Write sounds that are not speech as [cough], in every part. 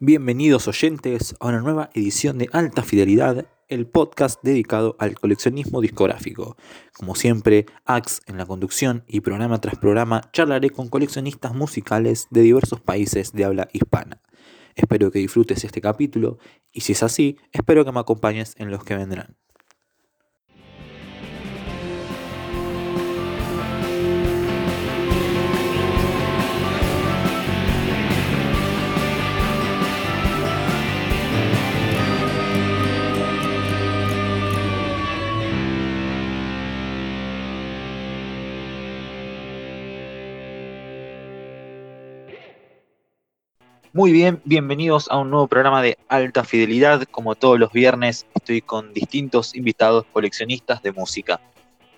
Bienvenidos oyentes a una nueva edición de Alta Fidelidad, el podcast dedicado al coleccionismo discográfico. Como siempre, Ax en la conducción y programa tras programa charlaré con coleccionistas musicales de diversos países de habla hispana. Espero que disfrutes este capítulo y si es así, espero que me acompañes en los que vendrán. Muy bien, bienvenidos a un nuevo programa de alta fidelidad. Como todos los viernes, estoy con distintos invitados coleccionistas de música.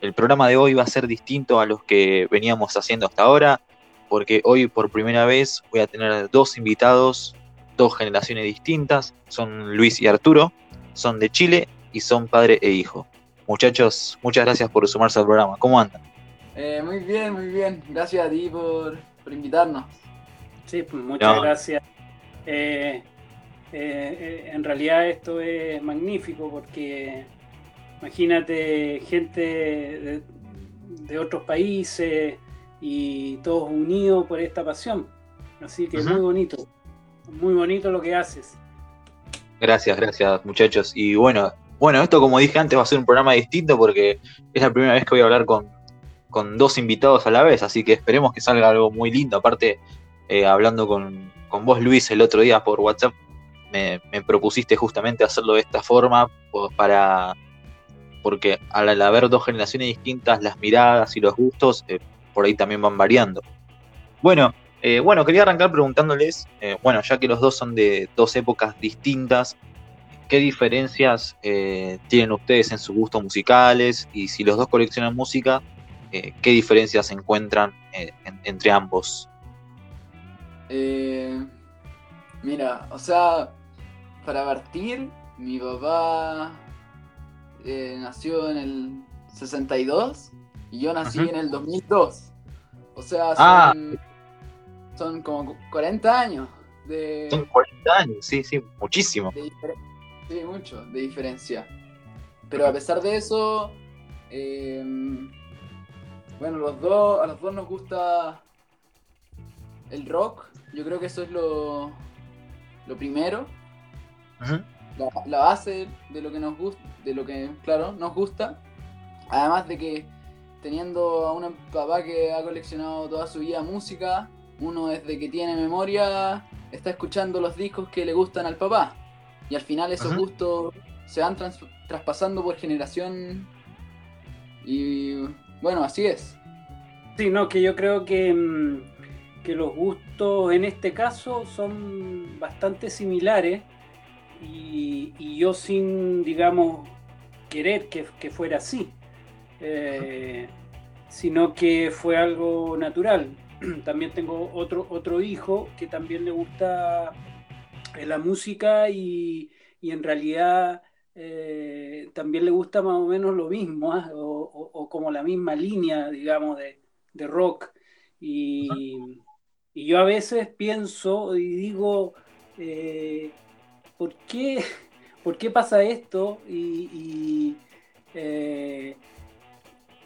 El programa de hoy va a ser distinto a los que veníamos haciendo hasta ahora, porque hoy por primera vez voy a tener dos invitados, dos generaciones distintas. Son Luis y Arturo, son de Chile y son padre e hijo. Muchachos, muchas gracias por sumarse al programa. ¿Cómo andan? Eh, muy bien, muy bien. Gracias a ti por, por invitarnos. Sí, pues muchas gracias. Eh, eh, en realidad esto es magnífico porque imagínate gente de, otros países y todos unidos por esta pasión. Así que es muy bonito, muy bonito lo que haces. Gracias, gracias muchachos. Y bueno, bueno, esto como dije antes va a ser un programa distinto porque es la primera vez que voy a hablar con, con dos invitados a la vez, así que esperemos que salga algo muy lindo. Aparte, eh, hablando con, vos, Luis, el otro día por WhatsApp, me, propusiste justamente hacerlo de esta forma pues, para porque al, haber dos generaciones distintas, las miradas y los gustos eh, por ahí también van variando. Bueno, eh, bueno, quería arrancar preguntándoles, bueno, ya que los dos son de dos épocas distintas, ¿qué diferencias tienen ustedes en sus gustos musicales? Y si los dos coleccionan música, ¿qué diferencias encuentran entre ambos? Eh, mira, o sea, para partir, mi papá eh, nació en el 62 y yo nací en el 2002. O sea, ah. son, como 40 años. De, son 40 años, sí, sí, muchísimo. sí, mucho de diferencia. Pero a pesar de eso, eh, bueno, los dos, a los dos nos gusta el rock yo creo que eso es lo, lo primero. la, base de lo que nos gusta, de lo que, claro, nos gusta. Además de que teniendo a un papá que ha coleccionado toda su vida música, uno desde que tiene memoria está escuchando los discos que le gustan al papá. Y al final esos gustos se van traspasando por generación. Y bueno, así es. Sí, no, que yo creo que mm, que los gustos en este caso son bastante similares y, yo sin, digamos, querer que, fuera así, eh, sino que fue algo natural. [clears throat] También tengo otro, otro hijo que también le gusta eh, la música y, en realidad eh, también le gusta más o menos lo mismo, ¿ah? o, como la misma línea, digamos, de, de rock. Y, y yo a veces pienso y digo, eh, ¿por, qué, [laughs] ¿por, qué, pasa esto? Y, eh,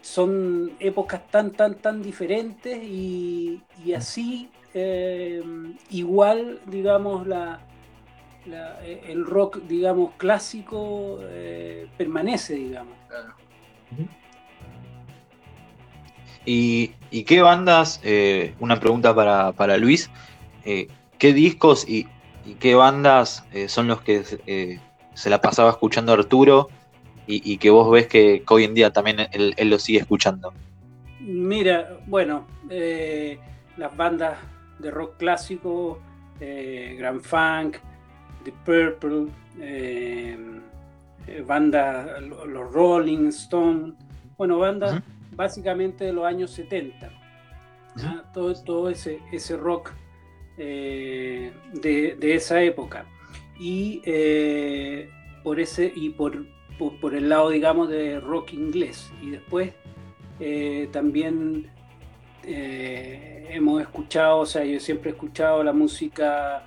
son épocas tan, tan, tan diferentes y, así eh, igual, digamos, la, el rock, digamos, clásico permanece, digamos. ¿Y, qué bandas, eh, una pregunta para, Luis, eh, qué discos y, qué bandas eh, son los que se la pasaba escuchando Arturo y, que vos ves que, hoy en día también él, lo sigue escuchando? Mira, bueno, las bandas de rock clásico, Grand Funk, The Purple, bandas, los Rolling Stones, bueno, bandas básicamente de los años 70. Todo, todo ese, ese rock eh, de, esa época. Y, eh, por, ese, y por, por, el lado, digamos, de rock inglés. Y después eh, también hemos escuchado, o sea, yo siempre he escuchado la música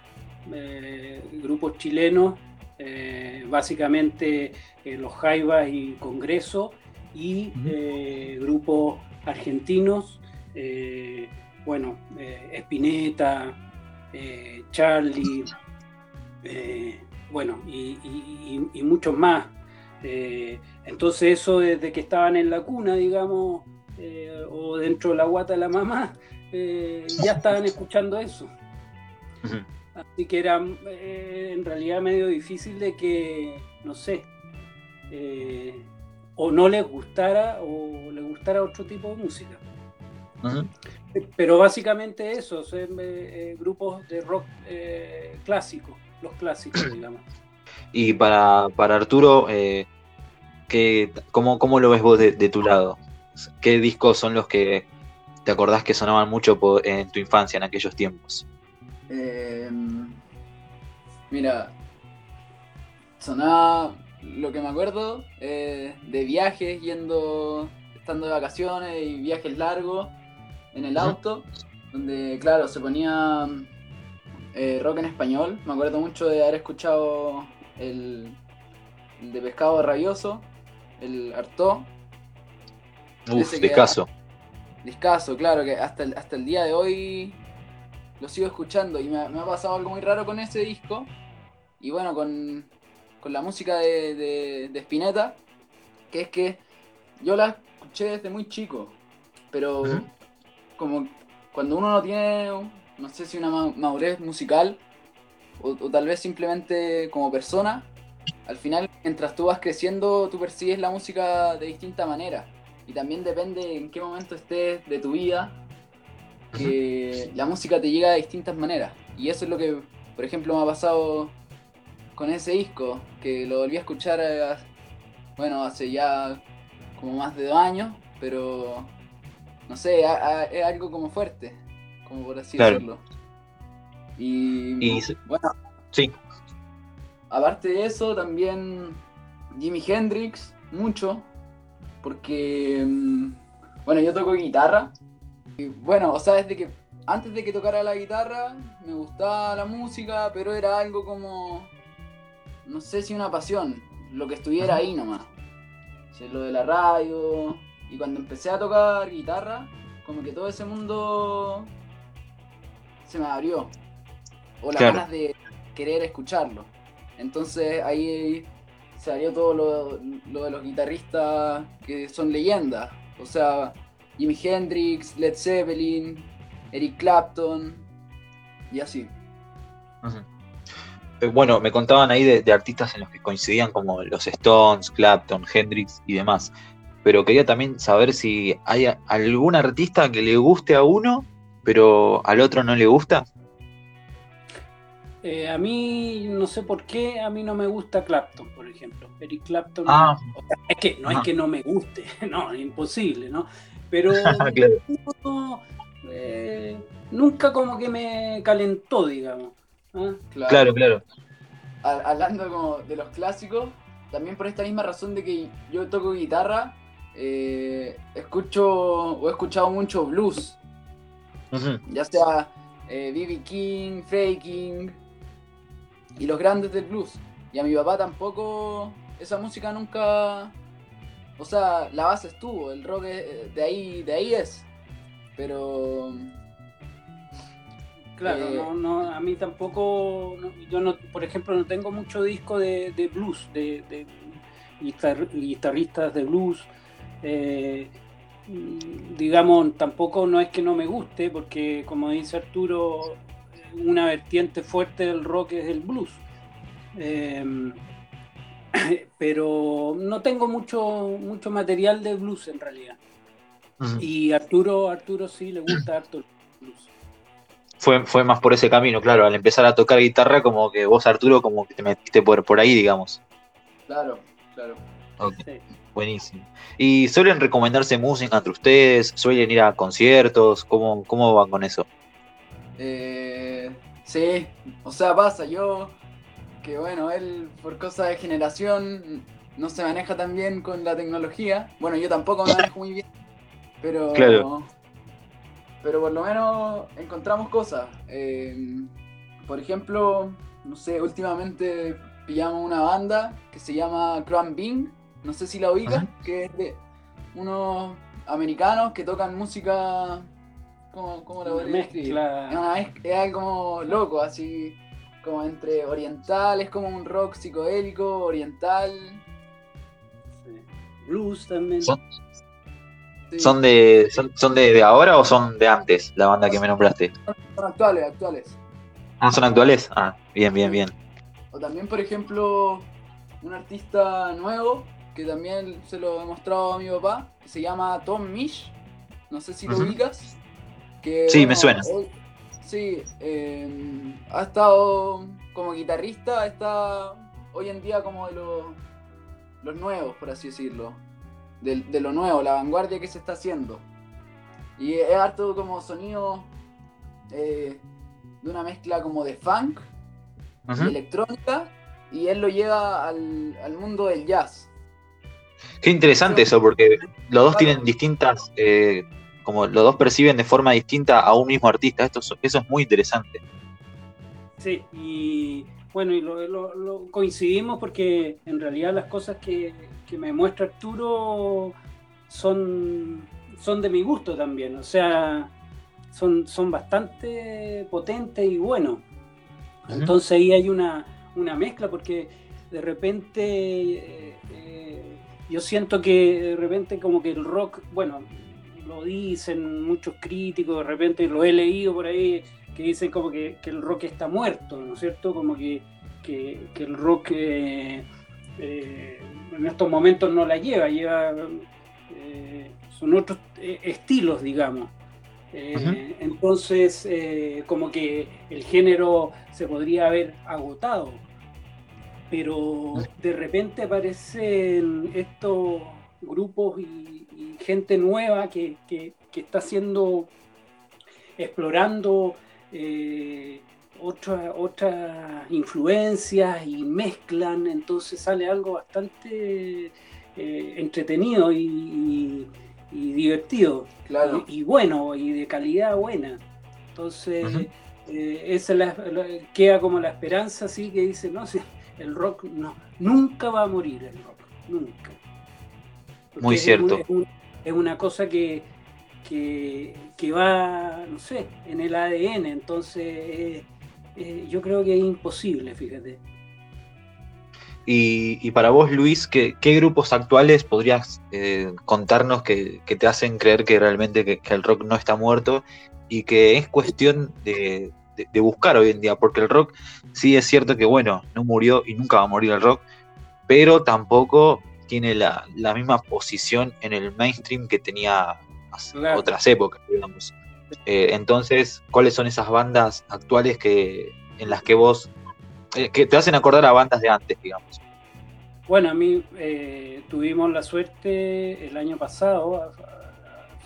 grupos chilenos, básicamente los Jaivas y Congreso, y grupos argentinos, bueno, Espineta, Charlie, bueno, y, muchos más. entonces eso desde que estaban en la cuna, digamos, o dentro de la guata de la mamá, ya estaban escuchando eso. Así que era eh, en realidad medio difícil de que, no sé, eh, o no les gustara o les gustara otro tipo de música. Pero básicamente eso, son eh, grupos de rock clásico, los clásicos, [clears throat] digamos. Y para, para Arturo, ¿qué, cómo, lo ves vos de, de, tu lado? ¿Qué discos son los que te acordás que sonaban mucho en tu infancia, en aquellos tiempos? Eh, mira, sonaba lo que me acuerdo eh, de viajes, yendo, estando de vacaciones y viajes largos en el auto, donde, claro, se ponía eh, rock en español. Me acuerdo mucho de haber escuchado el, de Pescado Rabioso, el Artó. Uf, discaso. Discaso, claro, que hasta hasta el día de hoy lo sigo escuchando y me, ha pasado algo muy raro con ese disco. Y bueno, con, la música de, de, Spinetta, que es que yo la escuché desde muy chico, pero como cuando uno no tiene, no sé si una madurez musical, o, tal vez simplemente como persona, al final, mientras tú vas creciendo, tú percibes la música de distinta manera. Y también depende en qué momento estés de tu vida, que la música te llega de distintas maneras. Y eso es lo que, por ejemplo, me ha pasado con ese disco, que lo volví a escuchar, eh, bueno, hace ya como más de dos años, pero no sé, es algo como fuerte, como por así decirlo. Y, bueno, sí. aparte de eso, también Jimi Hendrix, mucho, porque, mm, bueno, yo toco guitarra y bueno, o sea, desde que antes de que tocara la guitarra me gustaba la música, pero era algo como, no sé si una pasión, lo que estuviera ahí nomás. lo de la radio. Y cuando empecé a tocar guitarra, como que todo ese mundo se me abrió. O las ganas de querer escucharlo. Entonces ahí se abrió todo lo, lo de los guitarristas que son leyendas. O sea, Jimi Hendrix, Led Zeppelin, Eric Clapton y así. Bueno, me contaban ahí de, artistas en los que coincidían como los Stones, Clapton, Hendrix y demás. Pero quería también saber si hay algún artista que le guste a uno, pero al otro no le gusta. Eh, a mí, no sé por qué, a mí no me gusta Clapton, por ejemplo. Eric Clapton. Ah. es que no es que no me guste, [laughs] no, es imposible, ¿no? pero [laughs] eh, nunca como que me calentó, digamos. Claro, claro. Hablando como de los clásicos, también por esta misma razón de que yo toco guitarra, escucho o he escuchado mucho blues. Ya sea B.B. Eh, King, Freddie King y los grandes del blues. Y a mi papá tampoco esa música nunca o sea, la base estuvo, el rock de ahí, de ahí es. Pero. Claro, eh, no, no, a mí tampoco. yo no, por ejemplo, no tengo mucho disco de, blues, de, guitarristas de blues. Eh, digamos, tampoco no es que no me guste, porque como dice Arturo, una vertiente fuerte del rock es el blues. Eh, [clears throat] pero no tengo mucho, mucho material de blues en realidad. Y Arturo, Arturo sí le gusta harto el blues. Fue, fue más por ese camino, claro, al empezar a tocar guitarra, como que vos, Arturo, como que te metiste por, por ahí, digamos. Claro, claro. Buenísimo. ¿Y suelen recomendarse música entre ustedes? ¿Suelen ir a conciertos? ¿Cómo, cómo van con eso? Eh, sí, o sea, pasa, yo que bueno, él por cosa de generación no se maneja tan bien con la tecnología. Bueno, yo tampoco me manejo muy bien, pero, pero por lo menos encontramos cosas. Eh, por ejemplo, no sé, últimamente pillamos una banda que se llama Crown Bing, no sé si la ubican, que es de unos americanos que tocan música, ¿cómo, cómo la podría describir? Es, es algo loco, así como entre oriental, es como un rock psicodélico, oriental. Blues también. ¿Son, de, son, de, ahora o son de antes, la banda que me nombraste? Son, actuales, actuales. Ah, son actuales. Ah, bien, bien, bien. O también, por ejemplo, un artista nuevo que también se lo he mostrado a mi papá, que se llama Tom Mish. No sé si lo ubicas. Que, sí, me suena. sí, em, ha estado como guitarrista, está hoy en día como de los, los nuevos, por así decirlo de, lo nuevo, la vanguardia que se está haciendo. Y es harto como sonido eh, de una mezcla como de funk y electrónica, y él lo lleva al, mundo del jazz. Qué interesante eso, porque los dos tienen distintas, eh, como los dos perciben de forma distinta a un mismo artista. Esto, eso es muy interesante. Sí, y bueno, y lo, coincidimos porque en realidad las cosas que, que me muestra Arturo son, son de mi gusto también, o sea, son, son bastante potentes y buenos. Entonces ahí hay una, mezcla porque de repente eh, eh, yo siento que de repente como que el rock, bueno, lo dicen muchos críticos, de repente lo he leído por ahí, que dicen como que, el rock está muerto, ¿no es cierto? Como que, el rock eh, en estos momentos no la lleva, lleva eh, son otros eh, estilos, digamos. Eh, entonces, como que el género se podría haber agotado, pero de repente aparecen estos grupos y, gente nueva que, está haciendo, explorando otras influencias y mezclan, entonces sale algo bastante eh, entretenido y, divertido. Claro. Y, bueno, y de calidad buena. Entonces, eh, esa queda como la esperanza, así que dice, no, el rock no, nunca va a morir el rock, nunca. Muy cierto. Es, una cosa que, que, va, no sé, en el ADN, entonces eh, yo creo que es imposible, fíjate. Y, para vos, Luis, ¿qué, grupos actuales podrías eh, contarnos que, te hacen creer que realmente que, el rock no está muerto y que es cuestión de, buscar hoy en día? Porque el rock sí es cierto que, bueno, no murió y nunca va a morir el rock, pero tampoco tiene la, misma posición en el mainstream que tenía otras épocas, digamos. Eh, entonces, ¿cuáles son esas bandas actuales que, en las que vos, eh, que te hacen acordar a bandas de antes, digamos? Bueno, a mí eh, tuvimos la suerte el año pasado, a,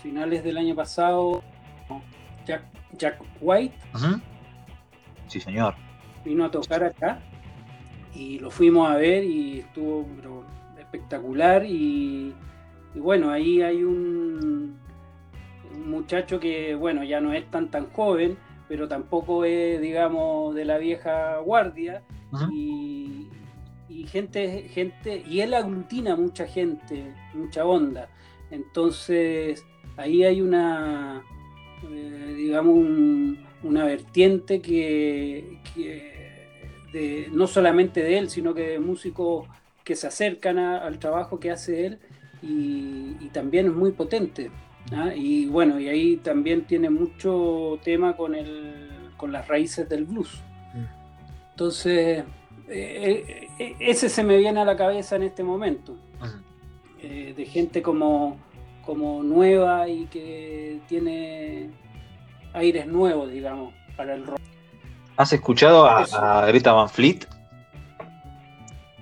finales del año pasado, Jack, White. Sí, señor. Vino a tocar acá y lo fuimos a ver y estuvo espectacular y bueno, ahí hay un, un muchacho que, bueno, ya no es tan tan joven, pero tampoco es, digamos, de la vieja guardia. y, gente, gente, y él aglutina mucha gente, mucha onda. Entonces, ahí hay una, eh, digamos, una vertiente que, no solamente de él, sino que de músicos que se acercan al trabajo que hace él y, y también es muy potente. ¿Ah? Y bueno, y ahí también tiene mucho tema con, el, con las raíces del blues. Mm. Entonces, eh, eh, ese se me viene a la cabeza en este momento. Eh, de gente como, como nueva y que tiene aires nuevos, digamos, para el rock. ¿Has escuchado a, Greta Van Fleet?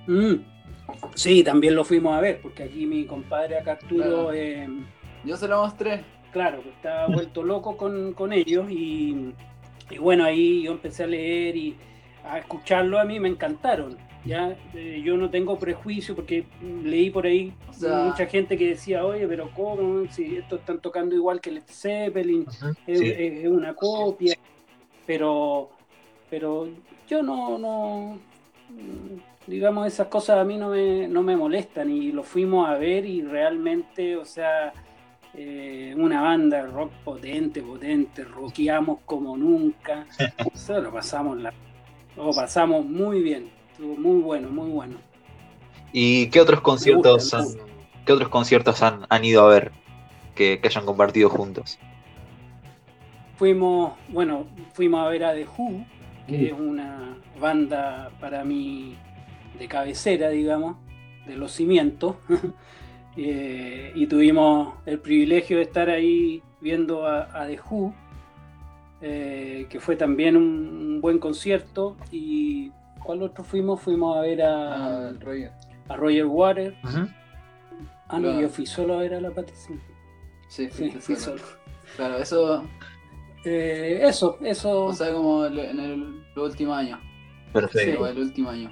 Mm. Sí, también lo fuimos a ver, porque aquí mi compadre acá Arturo yo se lo mostré. Claro, pues estaba vuelto loco con, ellos y, bueno, ahí yo empecé a leer y a escucharlo a mí me encantaron. Ya, eh, yo no tengo prejuicio porque leí por ahí mucha gente que decía, oye, pero ¿cómo? Si estos están tocando igual que Led Zeppelin, es, una copia. Pero pero yo no, no, digamos, esas cosas a mí no me, no me molestan y lo fuimos a ver y realmente, o sea, eh, una banda de rock potente, potente, rockeamos como nunca, [laughs] lo pasamos, la, lo pasamos muy bien, estuvo muy bueno, muy bueno. ¿Y qué otros conciertos, gusta, han, qué otros conciertos han, han ido a ver que, que hayan compartido juntos? Fuimos, bueno, fuimos a ver a The Who, que es una banda para mí de cabecera, digamos, de los cimientos. [laughs] Eh, y tuvimos el privilegio de estar ahí viendo a, a The Who, eh, que fue también un, un buen concierto. ¿Y cuál otro fuimos? Fuimos a ver a, Ah, Roger. a Roger Waters. Ujú. Ah, no, Claro. yo fui solo a ver a la Patti Smith. Sí, Sí, fui solo. solo. Claro, eso, Eh, eso, eso. o sea, como el- en el, los últimos años. Perfecto. Sí, el último año.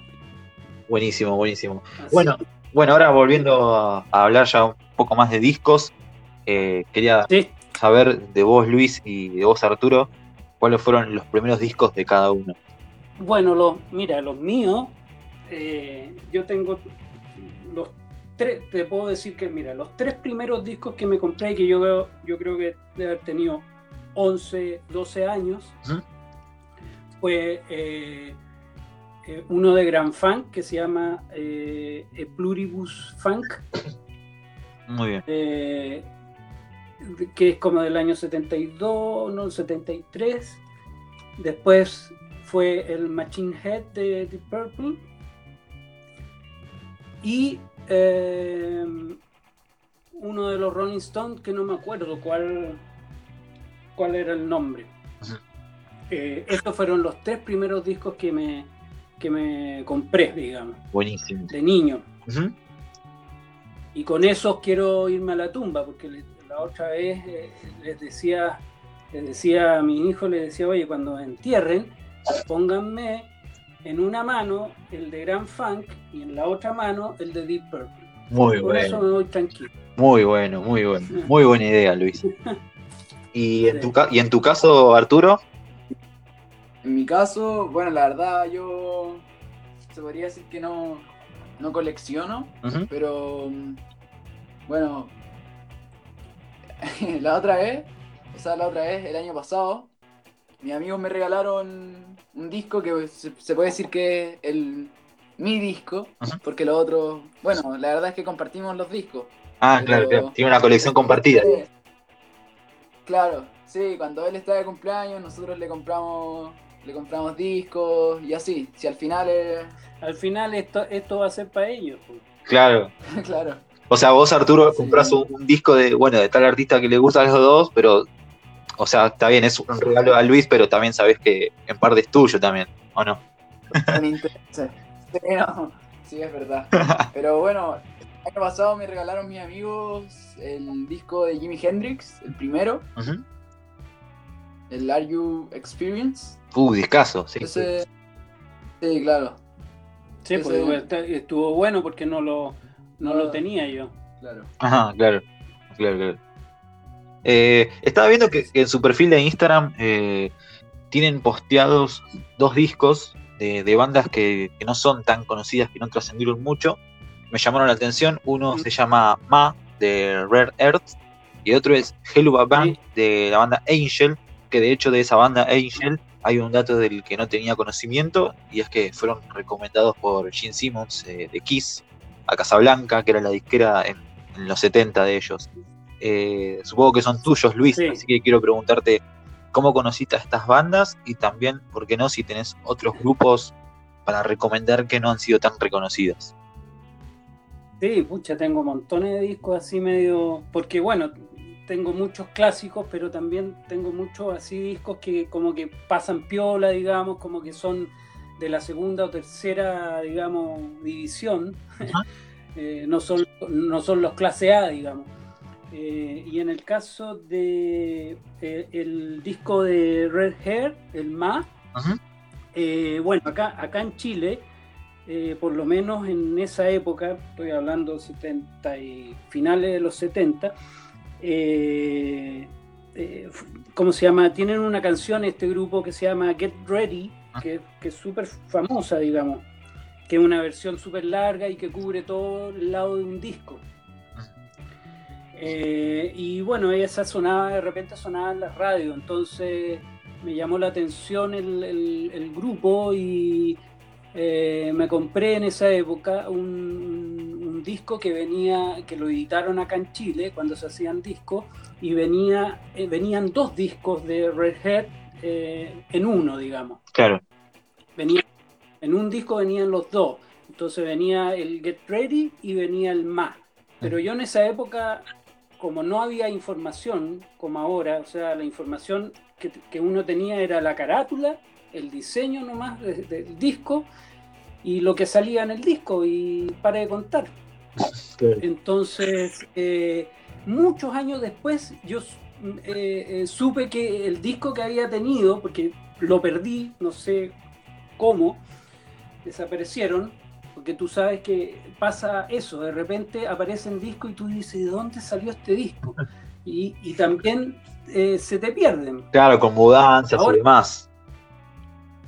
Buenísimo, buenísimo. así. Bueno, bueno, ahora volviendo a, a hablar ya un poco más de discos, eh, quería Sí, saber de vos, Luis, y de vos, Arturo, cuáles fueron los primeros discos de cada uno. Bueno, los, mira, los míos, eh, yo tengo los tres, te puedo decir que, mira, los tres primeros discos que me compré y que yo, yo creo que debe haber tenido 11, 12 años, fue eh, eh, uno de Grand Funk que se llama eh, E Pluribus Funk, Muy bien. eh, que es como del año 72, no, 73. Después fue el Machine Head de Deep Purple. Y eh, uno de los Rolling Stones, que no me acuerdo cuál, cuál era el nombre. Eh, estos fueron los tres primeros discos que me, que me compré, digamos, Buenísimo. de niño. Y con eso quiero irme a la tumba, porque le- la otra vez eh, les decía, les decía a mi hijo, les decía, oye, cuando me entierren, pónganme en una mano el de Grand Funk y en la otra mano el de Deep Purple. Muy Con eso bueno, me voy tranquilo. muy bueno, muy bueno. [laughs] Muy buena idea, Luis. [laughs] ¿Y en, Sí. tu, ca- y en tu caso, Arturo? En mi caso, bueno, la verdad yo se podría decir que no, no colecciono, pero bueno, [laughs] la otra vez, o sea, la otra vez, el año pasado, mis amigos me regalaron un disco que se, se puede decir que es el, mi disco, porque los otros, bueno, la verdad es que compartimos los discos. Ah, claro, claro. Tiene una colección compartida. Claro, sí, cuando él está de cumpleaños, nosotros le compramos, le compramos discos y así. Si al final es. Al final esto, esto va a ser para ellos. pues. Claro. [laughs] claro, O sea, vos, Arturo, Sí. compras un, un disco de, bueno, de tal artista que le gusta a los dos, pero, o sea, está bien, es un regalo a Luis, pero también sabes que en parte es tuyo también, ¿o no? Sí, no, sí, es verdad. [laughs] Pero bueno, el año pasado me regalaron mis amigos el disco de Jimi Hendrix, el primero, el Are You Experience. Uh, discaso, sí. Ese, sí, claro, Sí, pues, está- estuvo bueno porque no lo, no lo Ah. tenía yo. claro. Ajá, claro. Claro, claro. Eh, estaba viendo que, que en su perfil de Instagram eh, tienen posteados dos discos de, de bandas que, que no son tan conocidas, que no trascendieron mucho. Me llamaron la atención. Uno Mm. se llama Ma, de Rare Earth, y otro es Helluva Band, Sí. de la banda Angel, que de hecho de esa banda Angel hay un dato del que no tenía conocimiento, y es que fueron recomendados por Gene Simmons eh, de Kiss a Casablanca, que era la disquera en, en los 70 de ellos. Eh, supongo que son tuyos, Luis, Sí. así que quiero preguntarte cómo conociste a estas bandas y también, ¿por qué no, si tenés otros grupos para recomendar que no han sido tan reconocidos? Sí, pucha, tengo montones de discos así medio. Porque bueno, tengo muchos clásicos, pero también tengo muchos así discos que como que pasan piola, digamos, como que son de la segunda o tercera, digamos, división. [laughs] Eh, no, son, no son los clase A, digamos. Eh, y en el caso de eh, el disco de Red Hair, el Ma, bueno, acá, acá en Chile, eh, por lo menos en esa época, estoy hablando 70 y finales de los 70, eh, eh, ¿cómo se llama? Tienen una canción este grupo que se llama Get Ready que, que es súper famosa, digamos, que es una versión súper larga y que cubre todo el lado de un disco. Eh, y bueno, esa sonaba, de repente sonaba en la radio, entonces me llamó la atención el, el, grupo y eh, me compré en esa época un, un, disco que venía, que lo editaron acá en Chile cuando se hacían discos, y venía, eh, venían dos discos de Red Hat en uno, digamos. Claro. Venía, en un disco venían los dos, entonces venía el Get Ready y venía el Ma. Pero yo en esa época como no había información como ahora, o sea, la información que, uno tenía era la carátula, el diseño nomás del disco y lo que salía en el disco y para de contar. [laughs] Entonces, eh, muchos años después yo eh, eh, supe que el disco que había tenido, porque lo perdí, no sé cómo, desaparecieron, porque tú sabes que pasa eso, de repente aparece en disco y tú dices, ¿de dónde salió este disco? [laughs] Y, también eh, se te pierden. Claro, con mudanzas y demás.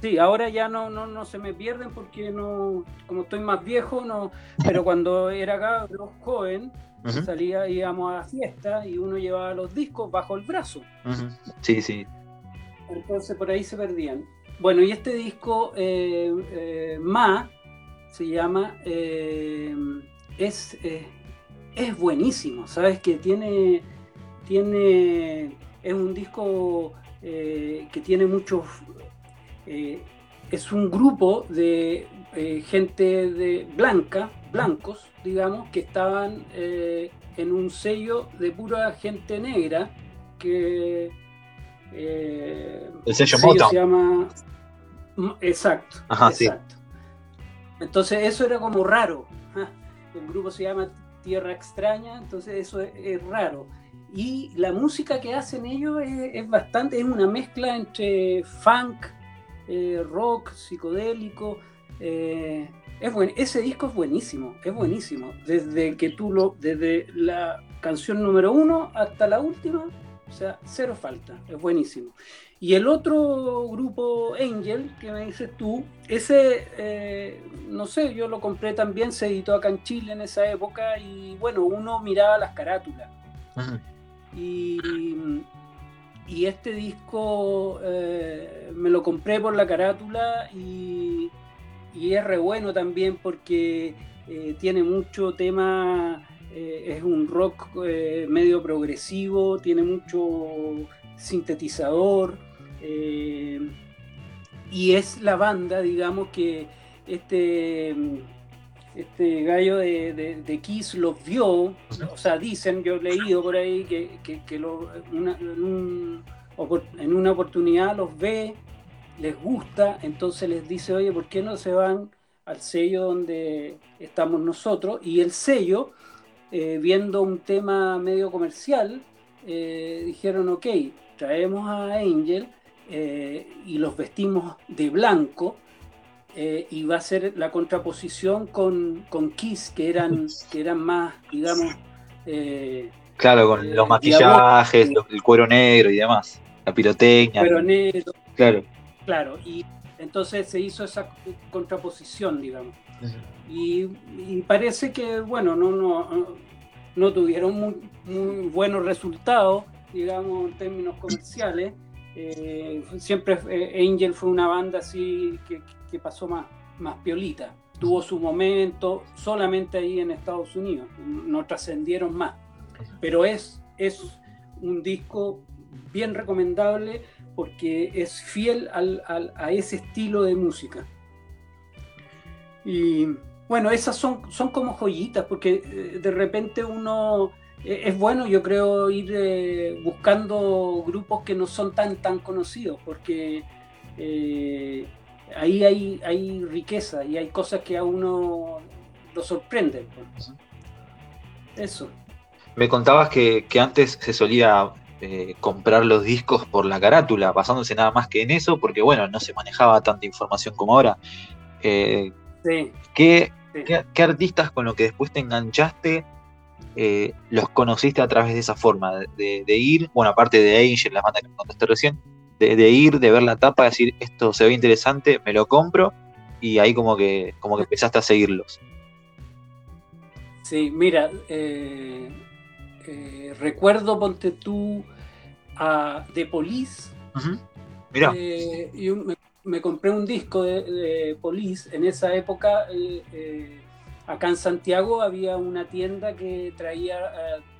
Sí, ahora ya no, no, no se me pierden porque no, como estoy más viejo, no, pero cuando era acá joven, salía, íbamos a la fiesta y uno llevaba los discos bajo el brazo. Sí, sí. Entonces por ahí se perdían. Bueno, y este disco, eh, eh Ma, se llama, eh, es, eh, es buenísimo, ¿sabes? Que tiene, tiene, es un disco eh, que tiene muchos, es un grupo de gente de blanca, blancos, digamos, que estaban en un sello de pura gente negra que... el sello, se llama... Exacto. exacto. Entonces eso era como raro. El grupo se llama Tierra Extraña, entonces eso es, raro. Y la música que hacen ellos es, bastante, es una mezcla entre funk, eh, rock, psicodélico. Eh, es buen, ese disco es buenísimo, es buenísimo. Desde que tú lo, desde la canción número uno hasta la última, o sea, cero falta, es buenísimo. Y el otro grupo Angel, que me dices tú, ese, eh, no sé, yo lo compré también, se editó acá en Chile en esa época y bueno, uno miraba las carátulas. Y, y, este disco eh, me lo compré por la carátula y, y es re bueno también porque eh, tiene mucho tema, es un rock medio progresivo, tiene mucho sintetizador. Eh, y es la banda, digamos, que este, este gallo de, de, Kiss los vio, o sea, dicen, yo he leído por ahí que, en, una oportunidad los ve, les gusta, entonces les dice, oye, ¿por qué no se van al sello donde estamos nosotros? Y el sello, eh, viendo un tema medio comercial, eh, dijeron, ok, traemos a Angel eh, y los vestimos de blanco eh, y va a ser la contraposición con, con Kiss, que eran, que eran más, digamos... Eh, claro, con los maquillajes, el cuero negro y demás, la pirotecnia. Cuero negro. Claro. Claro, y entonces se hizo esa contraposición, digamos. y, parece que, bueno, no, no, no tuvieron muy, muy buenos resultados digamos, en términos comerciales. Eh, siempre eh, Angel fue una banda así que, pasó más, más piolita. Tuvo su momento solamente ahí en Estados Unidos, no trascendieron más. Pero es, es un disco bien recomendable porque es fiel al, a ese estilo de música. Y bueno, esas son, son como joyitas, porque eh, de repente uno eh, es bueno, yo creo, ir eh, buscando grupos que no son tan, tan conocidos, porque eh, ahí hay, hay riqueza y hay cosas que a uno lo sorprenden. Pues. Eso. Me contabas que, antes se solía comprar los discos por la carátula, basándose nada más que en eso, porque bueno, no se manejaba tanta información como ahora. sí. ¿qué, ¿qué, artistas con lo que después te enganchaste eh, los conociste a través de esa forma, de, ir, bueno, aparte de Angel, la banda que me contaste recién, de, ir, de ver la tapa, de decir esto se ve interesante, me lo compro y ahí como que, como que empezaste a seguirlos. Sí, mira, eh, eh, recuerdo, ponte tú, a The Police. Mira. Eh, me, compré un disco de, Police. En esa época, acá en Santiago había una tienda que traía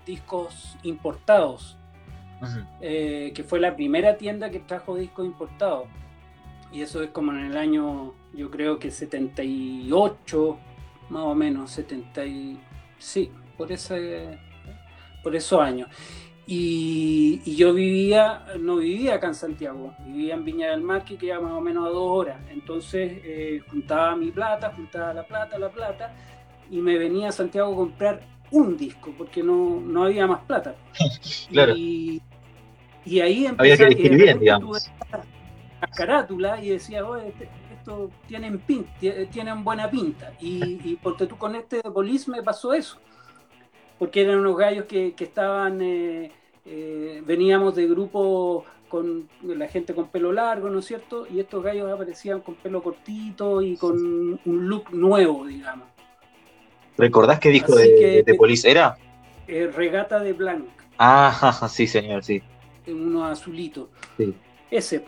discos importados. Que fue la primera tienda que trajo discos importados. Y eso es como en el año, yo creo que 78, más o menos, 70 Sí, por ese, por esos años. Y, yo vivía, no vivía acá en Santiago, vivía en Viña del Mar, que queda más o menos a dos horas. Entonces eh, juntaba mi plata, juntaba la plata, la plata, y me venía a Santiago a comprar un disco, porque no, no había más plata. [laughs] claro. Y, y ahí empecé había que elegir bien, digamos. La carátula y decía, oye, este, tienen, tienen buena pinta. Y, porque tú con este de Police me pasó eso. Porque eran unos gallos que, estaban, eh, eh, veníamos de grupo con la gente con pelo largo, ¿no es cierto? Y estos gallos aparecían con pelo cortito y con un look nuevo, digamos. ¿Recordás qué disco de, de, Police era? Eh, Regata de Blanc. Ah, [laughs] sí, señor, sí. Uno azulito. Sí. Ese.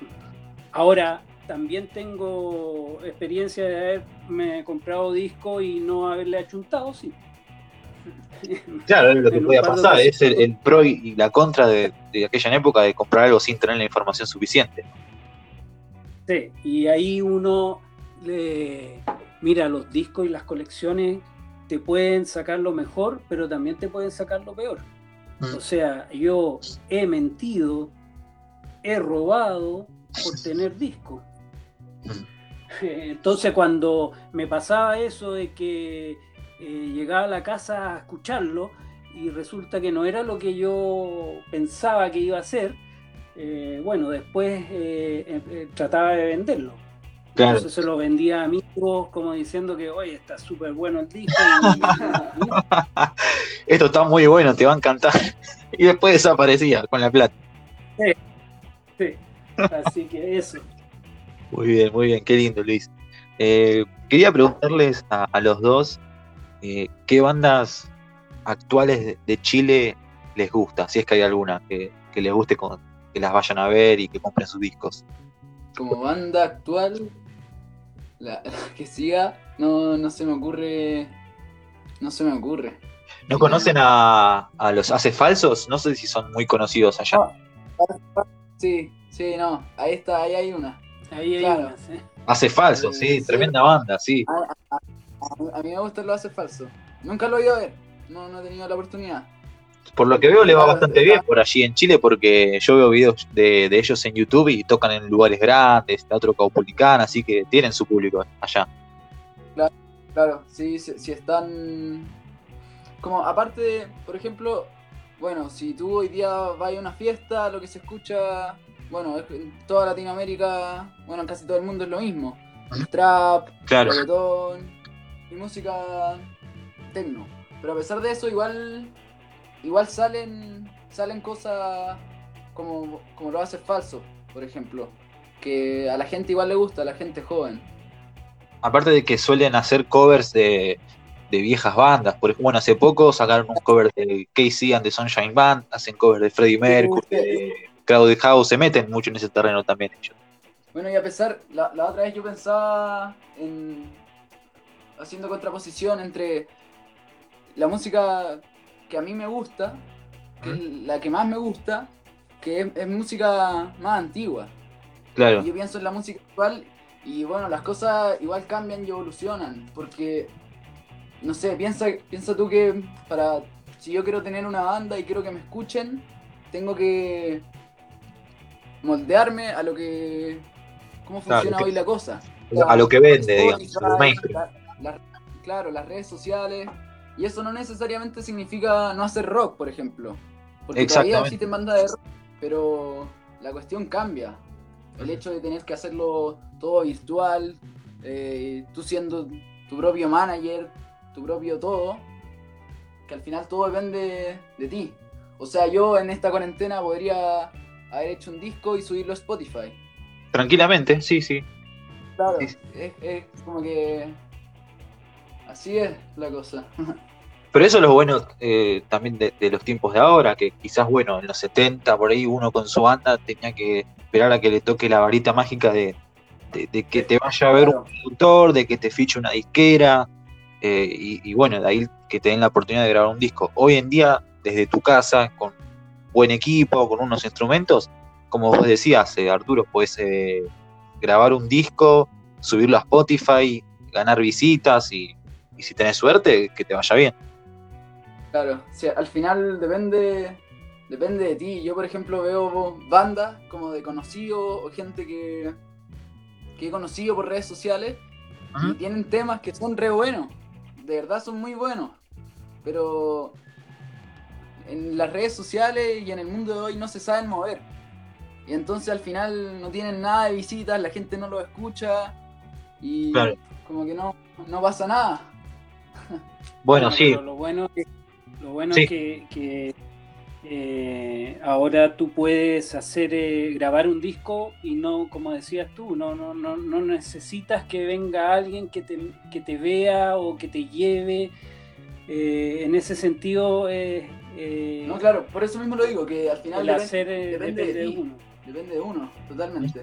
Ahora, también tengo experiencia de haberme comprado disco y no haberle achuntado, sí. [laughs] Claro, lo que podía pasar, es el, pro y la contra de, aquella época de comprar algo sin tener la información suficiente. Sí, y ahí uno le mira los discos y las colecciones te pueden sacar lo mejor, pero también te pueden sacar lo peor. Mm. O sea, yo he mentido, he robado por tener discos. [laughs] Entonces cuando me pasaba eso de que eh, llegaba a la casa a escucharlo y resulta que no era lo que yo pensaba que iba a ser, eh, bueno, después eh, trataba de venderlo. Entonces se lo vendía a amigos como diciendo que, oye, está súper bueno el disco. [laughs] Esto está muy bueno, te va a encantar. Y después desaparecía con la plata. Sí, sí. Así que eso. Muy bien, muy bien, qué lindo Luis. Eh, quería preguntarles a, los dos eh, qué bandas actuales de, Chile les gusta, si es que hay alguna que, les guste que las vayan a ver y que compren sus discos. Como banda actual, [laughs] la, que siga, no, no se me ocurre. No se me ocurre. ¿No conocen a, a los Hace Falsos? No sé si son muy conocidos allá. Ah, sí, sí, no. Ahí está, ahí hay una. Ahí hay Hace falso, sí, tremenda banda, sí. A, mí me gusta lo hace falso. Nunca lo he ido a ver, no, no he tenido la oportunidad. Por lo que veo le va bastante bien por allí en Chile porque yo veo videos de, ellos en YouTube y tocan en lugares grandes, teatro caupolicán, así que tienen su público allá. Claro, claro, sí, si, están... Como aparte, de, por ejemplo, bueno, si tú hoy día vas a una fiesta, lo que se escucha bueno, en toda Latinoamérica, bueno, en casi todo el mundo es lo mismo. Trap, claro. reggaetón y música techno. Pero a pesar de eso, igual igual salen salen cosas como, como lo hace falso, por ejemplo. Que a la gente igual le gusta, a la gente joven. Aparte de que suelen hacer covers de, de viejas bandas. Por, bueno, hace poco sacaron un cover de Casey and the Sunshine Band, hacen covers de Freddie Mercury, Crowded House se meten mucho en ese terreno también ellos. Bueno, y a pesar, la, otra vez yo pensaba en haciendo contraposición entre la música que a mí me gusta, que es la que más me gusta, que es, música más antigua. Claro. yo pienso en la música actual y bueno, las cosas igual cambian y evolucionan, porque, no sé, piensa, piensa tú que para, si yo quiero tener una banda y quiero que me escuchen, tengo que moldearme a lo que. cómo funciona hoy la cosa. a lo que vende, digamos, claro, las redes sociales. Y eso no necesariamente significa no hacer rock, por ejemplo. Porque todavía existen bandas de rock, pero la cuestión cambia. El hecho de tener que hacerlo todo virtual, eh, tú siendo tu propio manager, tu propio todo, que al final todo depende de ti. O sea, yo en esta cuarentena podría haber hecho un disco y subirlo a Spotify. Tranquilamente, sí, sí. Claro, Sí. es, es como que así es la cosa. [laughs] Pero eso es lo bueno eh, también de, de los tiempos de ahora, que quizás, bueno, en los 70, por ahí uno con su banda tenía que esperar a que le toque la varita mágica de, de- de que te vaya a ver un productor, de que te fiche una disquera, eh, y, y bueno, de ahí que te den la oportunidad de grabar un disco. Hoy en día, desde tu casa, con buen equipo, con unos instrumentos, como vos decías, eh, Arturo, puedes eh, grabar un disco, subirlo a Spotify, ganar visitas y, y si tenés suerte, que te vaya bien. Claro, sea, al final depende depende de ti. Yo, por ejemplo, veo bandas como de conocidos o gente que, que he conocido por redes sociales y tienen temas que son re buenos. De verdad son muy buenos. Pero en las redes sociales y en el mundo de hoy no se saben mover. Y entonces al final no tienen nada de visitas, la gente no lo escucha y Claro. como que no, no pasa nada. Bueno, sí, pero Lo bueno, es- lo bueno Sí. es que, que, eh, ahora tú puedes hacer eh, grabar un disco y no, como decías tú, no, no, no, no necesitas que venga alguien que te, que te vea o que te lleve. Eh, en ese sentido, eh, eh, No, claro, por eso mismo lo digo, que al final depende, hacer eh, depende depende de uno. depende de uno, totalmente.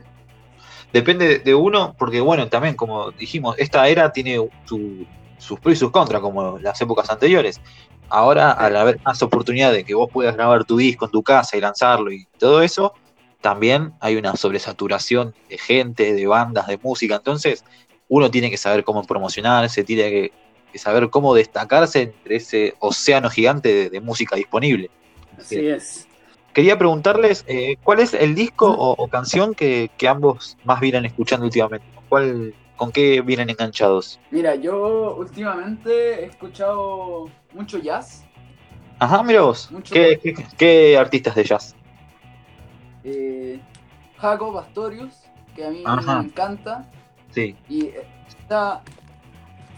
depende de- de uno, porque bueno, también como dijimos, esta era tiene su- sus pros y sus contras, como las épocas anteriores. Ahora, al haber más oportunidad de que vos puedas grabar tu disco en tu casa y lanzarlo y todo eso, también hay una sobresaturación de gente, de bandas, de música. Entonces, uno tiene que saber cómo promocionarse, tiene que, que saber cómo destacarse entre ese océano gigante de, de música disponible. Así es. Quería preguntarles, eh, ¿cuál es el disco o, o canción que, que ambos más vienen escuchando últimamente? ¿Cuál, ¿Con qué vienen enganchados? Mira, yo últimamente he escuchado mucho jazz. Ajá, mira vos. ¿Qué, qué, qué artistas de jazz? Eh, Jaco Pastorius, que a mí Ajá. me encanta. Sí. Y está,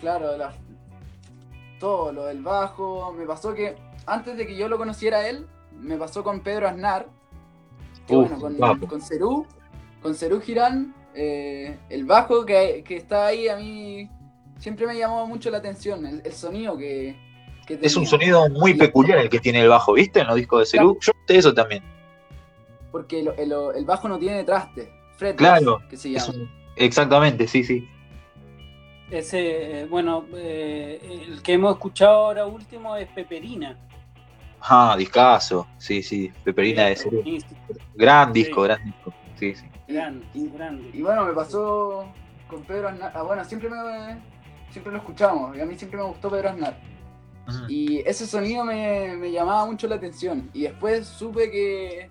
claro, la- todo lo del bajo. Me pasó que antes de que yo lo conociera él, me pasó con Pedro Aznar. Que Uf, bueno, con, con Cerú, con Cerú Girán, eh, el bajo que, que está ahí a mí siempre me llamó mucho la atención, el, el sonido que, que Es un sonido muy Y- peculiar el que tiene el bajo, ¿viste? En los discos de Cerú. Yo noté eso también. Porque el, el bajo no tiene traste, fretless, Claro, que se Es llama. un- Exactamente, sí, sí. Ese, eh, bueno, eh, el que hemos escuchado ahora último es Peperina. Ah, discazo. Sí, sí. Peperina de Cerú. Gran disco, Sí. gran disco. Sí, sí. Grande, Y- grande. Y bueno, me pasó con Pedro Aznar. Ah, bueno, siempre me siempre lo escuchamos. Y a mí siempre me gustó Pedro Aznar. Y ese sonido me, me llamaba mucho la atención. Y después supe que,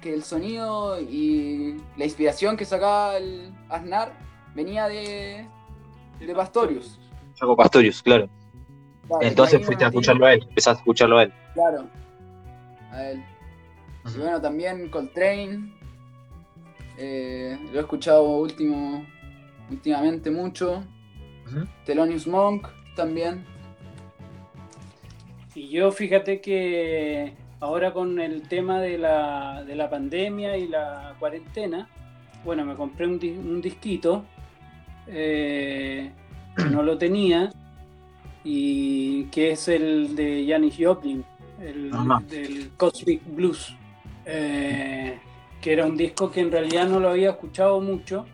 que el sonido y la inspiración que sacaba el Aznar venía de, de Pastorius. Jaco Pastorius, claro. Entonces fuiste a metí- escucharlo a él, empezaste a escucharlo a él. Claro. A él. Y bueno, también Coltrane. Eh, lo he escuchado último, últimamente mucho. Thelonious Monk también. Y yo fíjate que ahora con el tema de la, de la pandemia y la cuarentena, bueno, me compré un, di- un disquito eh, que no lo tenía y que es el de Janis Joplin, el Ajá. del Cosmic Blues, eh, que era un disco que en realidad no lo había escuchado mucho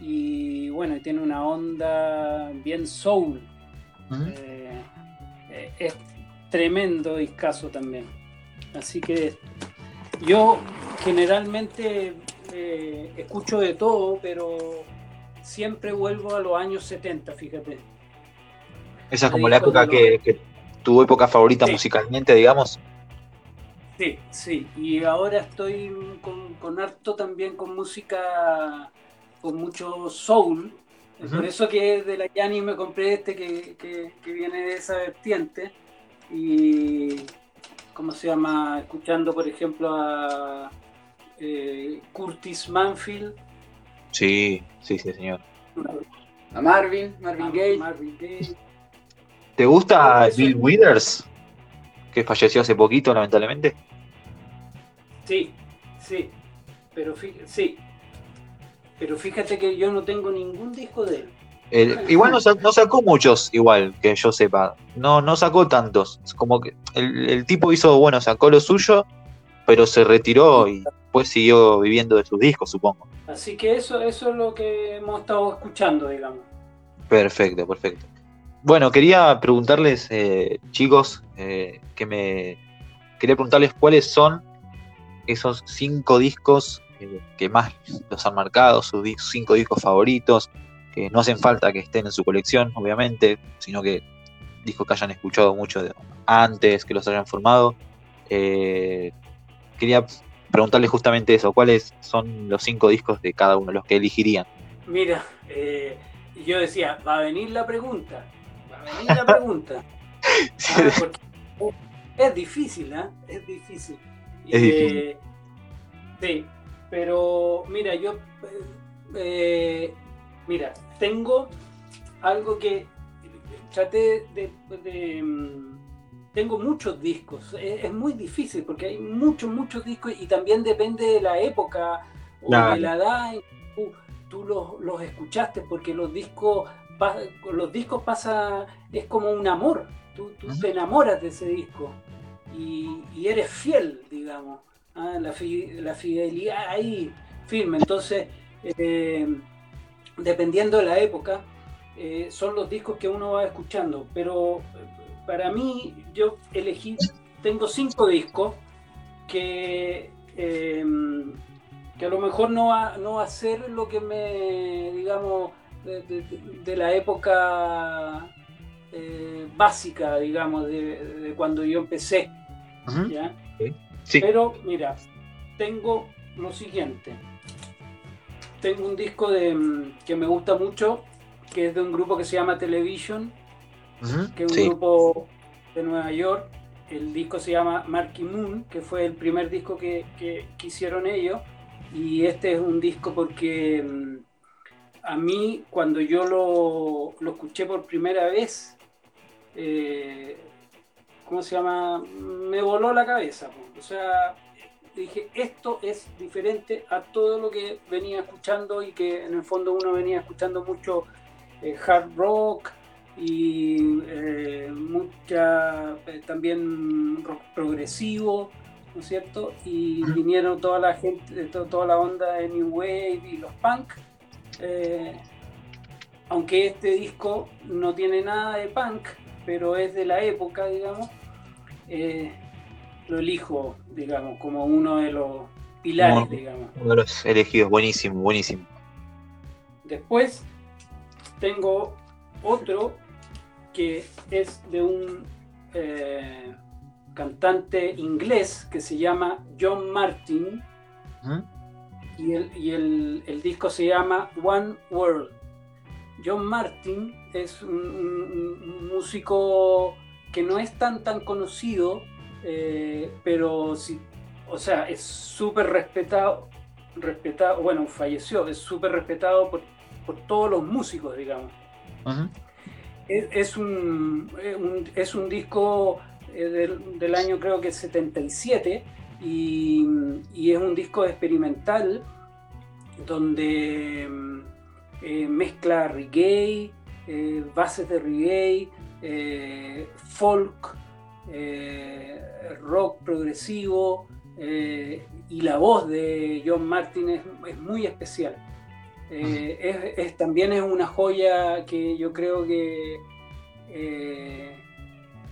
y bueno, tiene una onda bien soul. Eh, eh, es tremendo discazo también. Así que yo generalmente eh, escucho de todo, pero siempre vuelvo a los años 70, fíjate. Esa es como la época que, que tu época favorita Sí. musicalmente, digamos. Sí, sí. Y ahora estoy con, con harto también con música, con mucho soul. Por eso que de la Yanni me compré este que, que- que viene de esa vertiente. Y, ¿cómo se llama? Escuchando, por ejemplo, a eh, Curtis Manfield, Sí, sí, sí, señor. A Marvin, Marvin a Gaye. Marvin Gaye. ¿Te gusta Bill Withers? Que falleció hace poquito, lamentablemente. Sí, sí, pero sí. Pero fíjate que yo no tengo ningún disco de él. igual no, sacó muchos, igual, que yo sepa. No, no sacó tantos. Como que el, tipo hizo, bueno, sacó lo suyo, pero se retiró y después siguió viviendo de sus discos, supongo. Así que eso, eso es lo que hemos estado escuchando, digamos. Perfecto, perfecto. Bueno, quería preguntarles, eh, chicos, eh, que me quería preguntarles cuáles son esos cinco discos eh, que más los han marcado, sus cinco discos favoritos, que no hacen falta que estén en su colección, obviamente, sino que discos que hayan escuchado mucho antes, que los hayan formado. Eh, quería preguntarles justamente eso, ¿cuáles son los cinco discos de cada uno, los que elegirían? Mira, eh, yo decía, va a venir la pregunta, va a venir la pregunta. [laughs] Ah, es difícil, ¿eh? Es difícil. Es difícil. Sí, pero mira, yo, eh, mira, tengo algo que traté de, mm, tengo muchos discos, es, muy difícil porque hay muchos, muchos discos y también depende de la época o de la edad. Tú, los, escuchaste porque los discos, los discos pasa, es como un amor, tú, te enamoras de ese disco y, y eres fiel, digamos. Ah, la, fidelidad ahí firme. Entonces, eh, dependiendo de la época, eh, son los discos que uno va escuchando. Pero eh, para mí, yo elegí, tengo cinco discos que, que a lo mejor no va, no a ser lo que me, digamos, de, la época básica, digamos, de, cuando yo empecé. ¿ya? Pero mira, tengo lo siguiente. Tengo un disco de, mm, que me gusta mucho, que es de un grupo que se llama Television, que es un grupo de Nueva York. El disco se llama Marky Moon, que fue el primer disco que, que, hicieron ellos. Y este es un disco porque mm, a mí, cuando yo lo, lo escuché por primera vez, eh, ¿cómo se llama? Me voló la cabeza. O sea, dije, esto es diferente a todo lo que venía escuchando y que en el fondo uno venía escuchando mucho eh, hard rock y eh, mucha eh, también rock progresivo, ¿no es cierto? Y vinieron toda la gente, toda la onda de New Wave y los punk. aunque este disco no tiene nada de punk, pero es de la época, digamos, eh, lo elijo, digamos, como uno de los pilares, digamos. Uno de los elegidos, buenísimo, buenísimo. Después tengo otro que es de un eh, cantante inglés que se llama John Martin y, el, disco se llama One World. John Martin es un músico que no es tan tan conocido, eh, pero sí, o sea, es súper respetado, respetado, bueno, falleció, es súper respetado por, todos los músicos, digamos. es, un, es, un, disco eh, del, año creo que 77 y, y es un disco experimental donde eh, mezcla reggae, bases de reggae, eh, folk, eh, rock progresivo eh, y la voz de John Martin es, muy especial. Es, también es una joya que yo creo que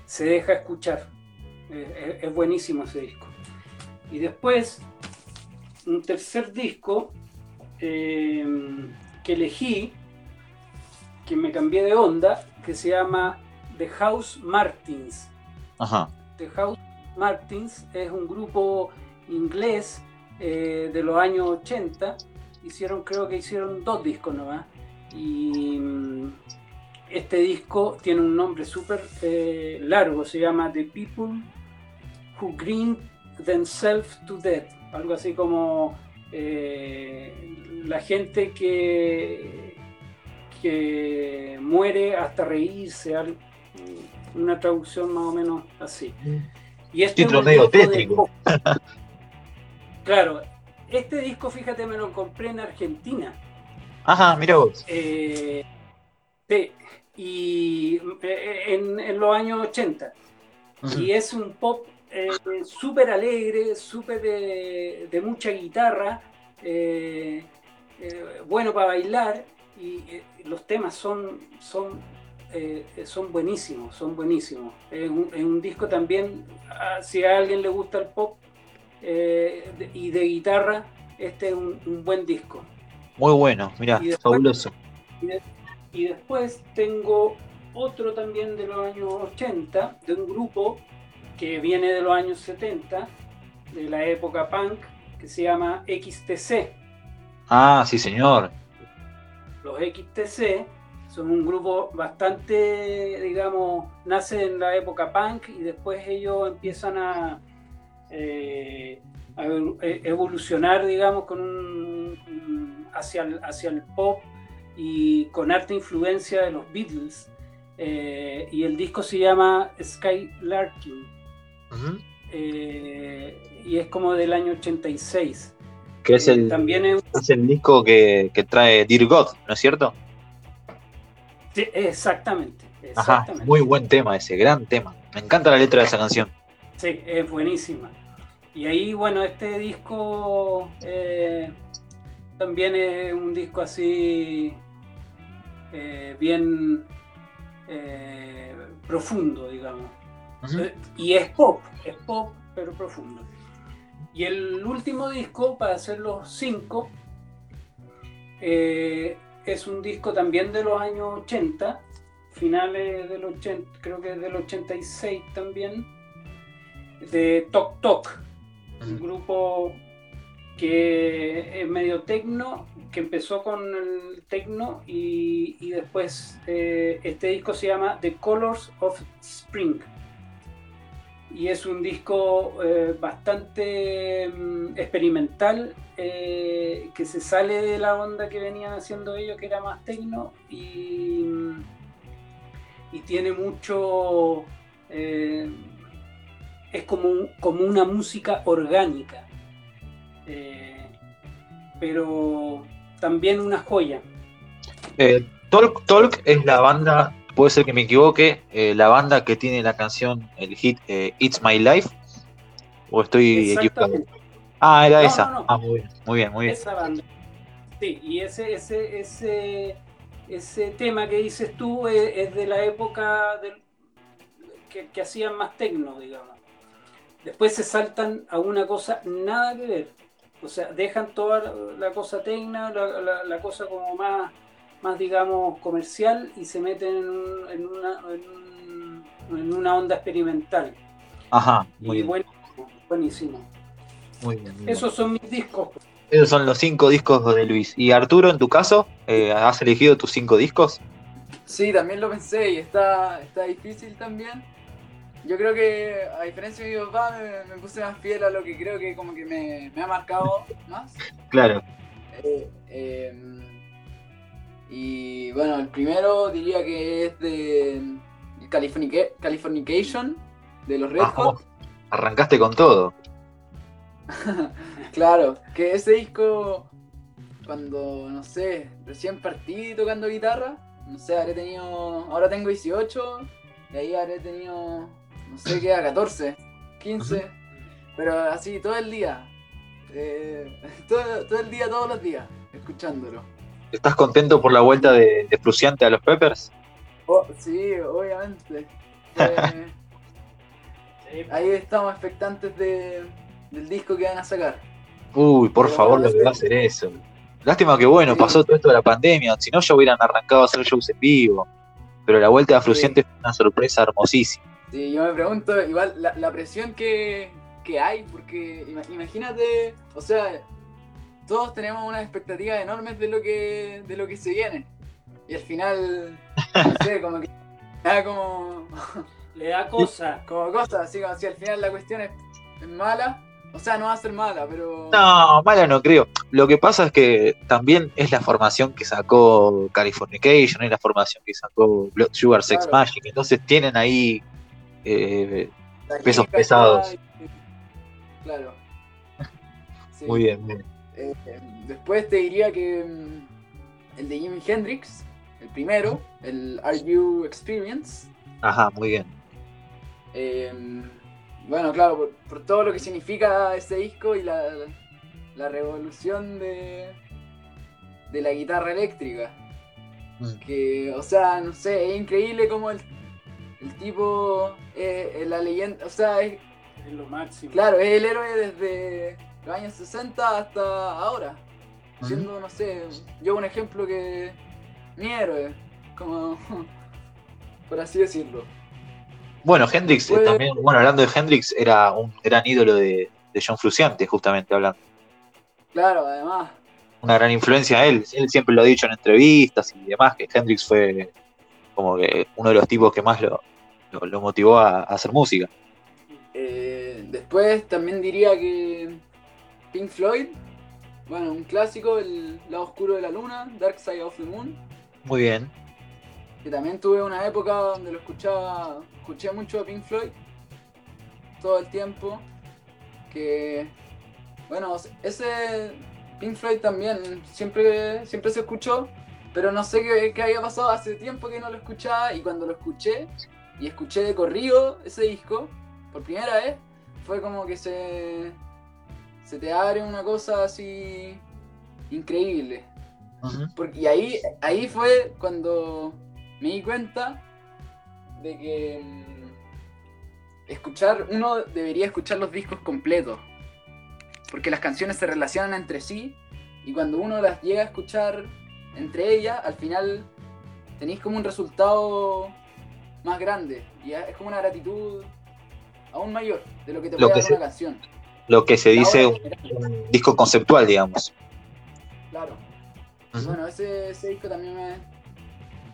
se deja escuchar. es buenísimo ese disco. Y después, un tercer disco que elegí, que me cambié de onda, que se llama The House Martins. The House Martins es un grupo inglés eh, de los años 80. Hicieron, creo que hicieron dos discos nomás. Y mm, este disco tiene un nombre súper eh, largo, se llama The People Who Green Themselves to Death. Algo así como eh, la gente que, que muere hasta reírse, una traducción más o menos así. Mm. Y este Título medio tétrico. [laughs] claro, este disco, fíjate, me lo compré en Argentina. Ajá, mira vos. Eh, sí, y eh, en, en los años 80. Ujú. Y es un pop eh, súper alegre, súper de, de mucha guitarra, eh, eh, bueno para bailar y eh, los temas son, son, eh, son buenísimos, son buenísimos. Es un, es un disco también, si a alguien le gusta el pop eh, de- y de guitarra, este es un, un buen disco. Muy bueno, mira, fabuloso. Y, de- y después tengo otro también de los años 80, de un grupo que viene de los años 70, de la época punk, que se llama XTC. Ah, sí, señor. Los XTC son un grupo bastante, digamos, nace en la época punk y después ellos empiezan a, eh, a eh, evolucionar, digamos, con un- hacia, el, hacia el pop y con harta influencia de los Beatles. Eh, y el disco se llama Skylarking Ujú. eh, y es como del año 86. Que es el, También es, es el disco que, que trae Dear God, ¿no es cierto? Sí, exactamente, Ajá, muy buen tema ese, gran tema. Me encanta la letra de esa canción. Sí, es buenísima. Y ahí, bueno, este disco eh, también es un disco así eh, bien eh, profundo, digamos. Y es pop, es pop, pero profundo. Y el último disco, para hacer los cinco, es un disco también de los años 80, finales del 80, creo que del 86 también, de Tok Tok, un grupo que es medio tecno, que empezó con el tecno y, y después eh, este disco se llama The Colors of Spring. Y es un disco eh, bastante mm, experimental, eh, que se sale de la onda que venían haciendo ellos, que era más tecno, y, mm, y tiene mucho... eh, es como, como una música orgánica, pero también una joya. Talk Talk es la banda, puede ser que me equivoque, eh, la banda que tiene la canción, el hit eh, It's My Life. ¿O estoy equivocado? Ah, era No, esa. no, no. Ah, muy bien, muy bien, muy bien. esa banda. Sí, y ese, ese, ese, ese tema que dices tú es, es de la época del- que, que hacían más tecno, digamos. Después se saltan a una cosa nada que ver. O sea, dejan toda la, la cosa tecna, la, la- la cosa como más, más, digamos, comercial y se meten en, un- en una, en, un- en una onda experimental. Ajá, muy y bien, buenísimo, buenísimo. muy bien. muy bien. Esos son mis discos. Esos son los cinco discos de Luis. Y Arturo, en tu caso, eh, ¿has elegido tus cinco discos? Sí, también lo pensé y está, está difícil también. Yo creo que, a diferencia de mi papá, me, me puse más fiel a lo que creo que como que me, me ha marcado más. Claro. Eh, eh, y bueno, el primero diría que es de Californica- Californication, de los Red Ah, Hot. Arrancaste con todo. [laughs] Claro, que ese disco, cuando, no sé, recién partí tocando guitarra, no sé, habré tenido, ahora tengo 18, y ahí habré tenido, no sé qué, 14, 15, pero así todo el día, eh, [laughs] todo, todo el día, todos los días, escuchándolo. ¿Estás contento por la vuelta de, de Fruciante a los Peppers? Oh, sí, obviamente. Eh, [laughs] ahí estamos expectantes de, del disco que van a sacar. Uy, por Pero favor, lo que sí. va a ser eso. Lástima que bueno, Sí. pasó todo esto de la pandemia, si no ya hubieran arrancado a hacer shows en vivo. Pero la vuelta de Fruciante fue una sorpresa hermosísima. Sí, yo me pregunto, igual, la, la presión que, que hay, porque ima- imagínate, o sea, todos tenemos unas expectativas enormes de lo que, de lo que se viene. Y al final, no sé, como que da como, [laughs] Le da cosa. como cosas, así como si al final la cuestión es, es mala. O sea, no va a ser mala, pero. No, mala no creo. Lo que pasa es que también es la formación que sacó Californication, es la formación que sacó Blood Sugar Sex Claro. Magic. Entonces tienen ahí eh, pesos pesados. Claro. Sí. muy bien, muy bien. Eh, después te diría que mm, el de Jimi Hendrix, el primero, el Are You Experience. Ajá, muy bien. Eh, bueno, claro, por, por todo lo que significa ese disco y la, la revolución de, de la guitarra eléctrica. Mm. Que, o sea, no sé, es increíble como el, el tipo es, es la leyenda, o sea, es, Es lo máximo. claro, es el héroe desde los años 60 hasta ahora. Siendo, no sé, yo un ejemplo que mi héroe, como, [laughs] por así decirlo. Bueno, Hendrix eh, también, bueno, hablando de Hendrix, era un gran ídolo de, de John Frusciante, justamente hablando. Claro, además, Una gran influencia a él. Él siempre lo ha dicho en entrevistas y demás, que Hendrix fue como que uno de los tipos que más lo, lo, lo motivó a, a hacer música. Eh, después también diría que Pink Floyd, bueno, un clásico, El lado oscuro de la luna, Dark Side of the Moon, Muy bien. que también tuve una época donde lo escuchaba, escuché mucho a Pink Floyd todo el tiempo, que bueno, ese Pink Floyd también siempre, siempre se escuchó, pero no sé qué, qué había pasado hace tiempo que no lo escuchaba y cuando lo escuché y escuché de corrido ese disco por primera vez, fue como que se, se te abre una cosa así increíble. Porque, y ahí, ahí fue cuando me di cuenta de que mm, escuchar, uno debería escuchar los discos completos. Porque las canciones se relacionan entre sí y cuando uno las llega a escuchar entre ellas, al final tenéis como un resultado más grande. Y es como una gratitud aún mayor de lo que te Lo puede que dar se- una canción. Lo que se dice un, disco conceptual, digamos. Claro. Bueno, ese, ese disco también me,